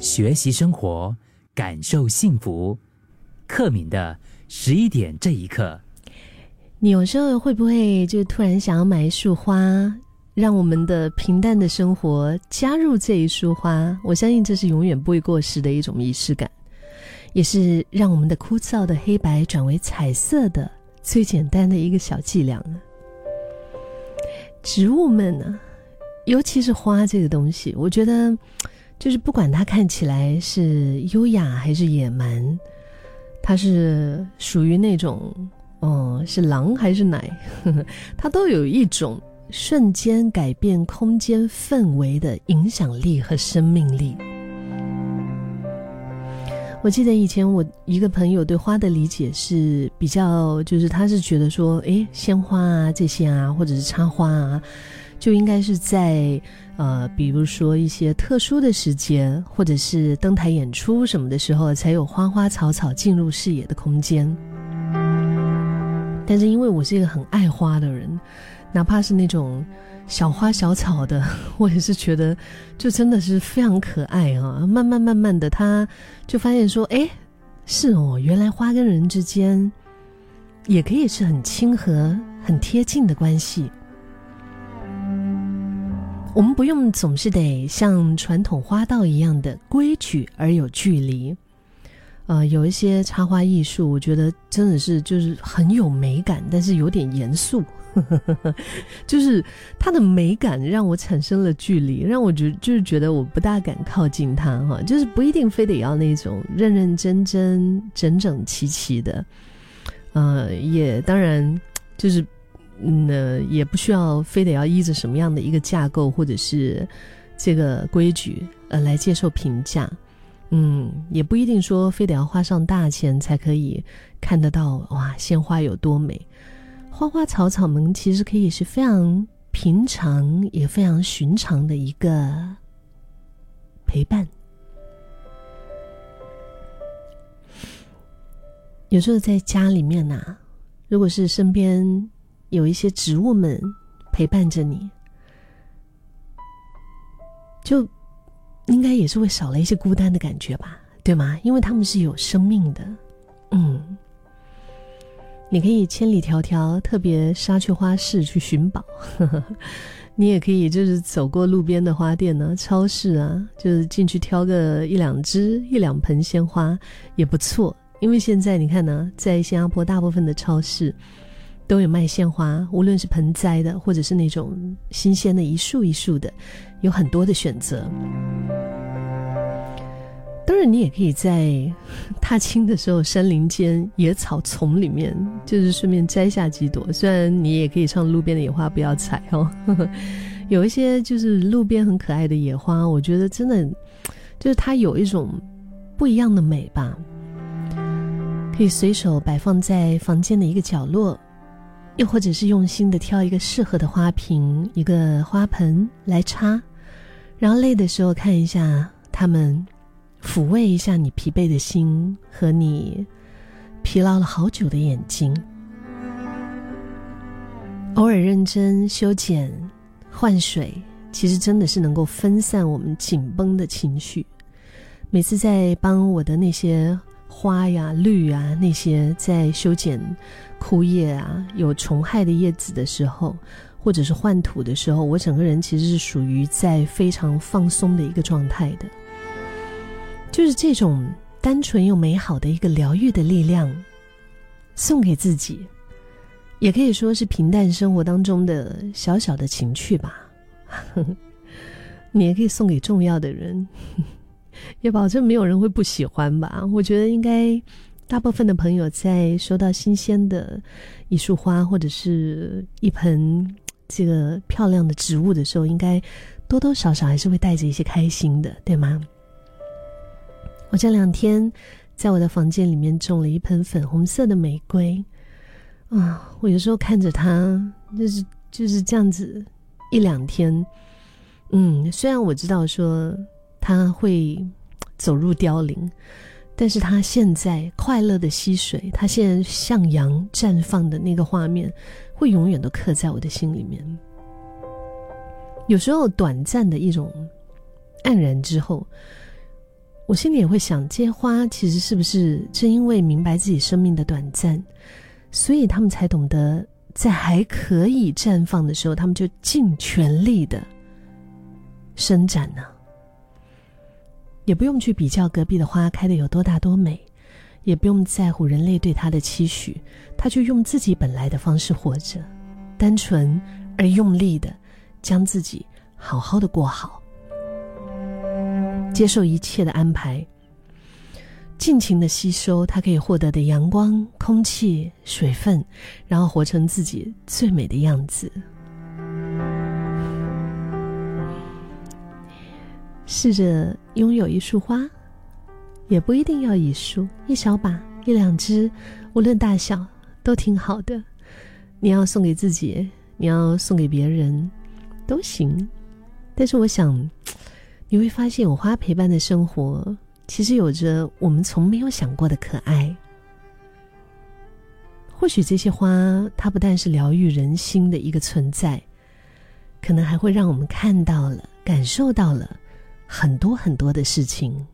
学习生活，感受幸福。克敏的十一点这一刻，你有时候会不会就突然想要买一束花，让我们的平淡的生活加入这一束花？我相信这是永远不会过时的一种仪式感，也是让我们的枯燥的黑白转为彩色的最简单的一个小伎俩啊！植物们呢，尤其是花这个东西，我觉得。就是不管它看起来是优雅还是野蛮，它是属于那种，哦，是狼还是奶，它都有一种瞬间改变空间氛围的影响力和生命力。我记得以前我一个朋友对花的理解是比较，就是他是觉得说，哎，鲜花啊这些啊，或者是插花啊，就应该是在。呃，比如说一些特殊的时间，或者是登台演出什么的时候，才有花花草草进入视野的空间。但是因为我是一个很爱花的人，哪怕是那种小花小草的，我也是觉得就真的是非常可爱啊。慢慢慢慢的，他就发现说，哎，是哦，原来花跟人之间也可以是很亲和、很贴近的关系。我们不用总是得像传统花道一样的规矩而有距离，呃，有一些插花艺术，我觉得真的是就是很有美感，但是有点严肃，就是它的美感让我产生了距离，让我觉就是觉得我不大敢靠近它哈，就是不一定非得要那种认认真真、整整齐齐的，呃，也当然就是。嗯，也不需要非得要依着什么样的一个架构或者是这个规矩呃来接受评价，嗯，也不一定说非得要花上大钱才可以看得到哇鲜花有多美，花花草草们其实可以是非常平常也非常寻常的一个陪伴，有时候在家里面呐，如果是身边。有一些植物们陪伴着你，就应该也是会少了一些孤单的感觉吧，对吗？因为他们是有生命的，嗯。你可以千里迢迢，特别沙丘花市去寻宝，你也可以就是走过路边的花店呢、超市啊，就是进去挑个一两支、一两盆鲜花也不错。因为现在你看呢，在新加坡大部分的超市。都有卖鲜花，无论是盆栽的，或者是那种新鲜的一束一束的，有很多的选择。当然，你也可以在踏青的时候，山林间野草丛里面，就是顺便摘下几朵。虽然你也可以唱路边的野花不要采哦呵呵，有一些就是路边很可爱的野花，我觉得真的就是它有一种不一样的美吧，可以随手摆放在房间的一个角落。又或者是用心的挑一个适合的花瓶、一个花盆来插，然后累的时候看一下它们，抚慰一下你疲惫的心和你疲劳了好久的眼睛。偶尔认真修剪、换水，其实真的是能够分散我们紧绷的情绪。每次在帮我的那些花呀、绿啊那些在修剪。枯叶啊，有虫害的叶子的时候，或者是换土的时候，我整个人其实是属于在非常放松的一个状态的。就是这种单纯又美好的一个疗愈的力量，送给自己，也可以说是平淡生活当中的小小的情趣吧。你也可以送给重要的人，也保证没有人会不喜欢吧。我觉得应该。大部分的朋友在收到新鲜的一束花或者是一盆这个漂亮的植物的时候，应该多多少少还是会带着一些开心的，对吗？我这两天在我的房间里面种了一盆粉红色的玫瑰，啊，我有时候看着它，就是就是这样子一两天，嗯，虽然我知道说它会走入凋零。但是它现在快乐的溪水，它现在向阳绽放的那个画面，会永远都刻在我的心里面。有时候短暂的一种黯然之后，我心里也会想，这些花其实是不是正因为明白自己生命的短暂，所以他们才懂得在还可以绽放的时候，他们就尽全力的伸展呢？也不用去比较隔壁的花开的有多大多美，也不用在乎人类对他的期许，他就用自己本来的方式活着，单纯而用力的将自己好好的过好。接受一切的安排，尽情的吸收他可以获得的阳光、空气、水分，然后活成自己最美的样子。试着拥有一束花，也不一定要一束，一小把、一两支，无论大小都挺好的。你要送给自己，你要送给别人，都行。但是我想。你会发现，有花陪伴的生活，其实有着我们从没有想过的可爱。或许这些花，它不但是疗愈人心的一个存在，可能还会让我们看到了、感受到了很多很多的事情。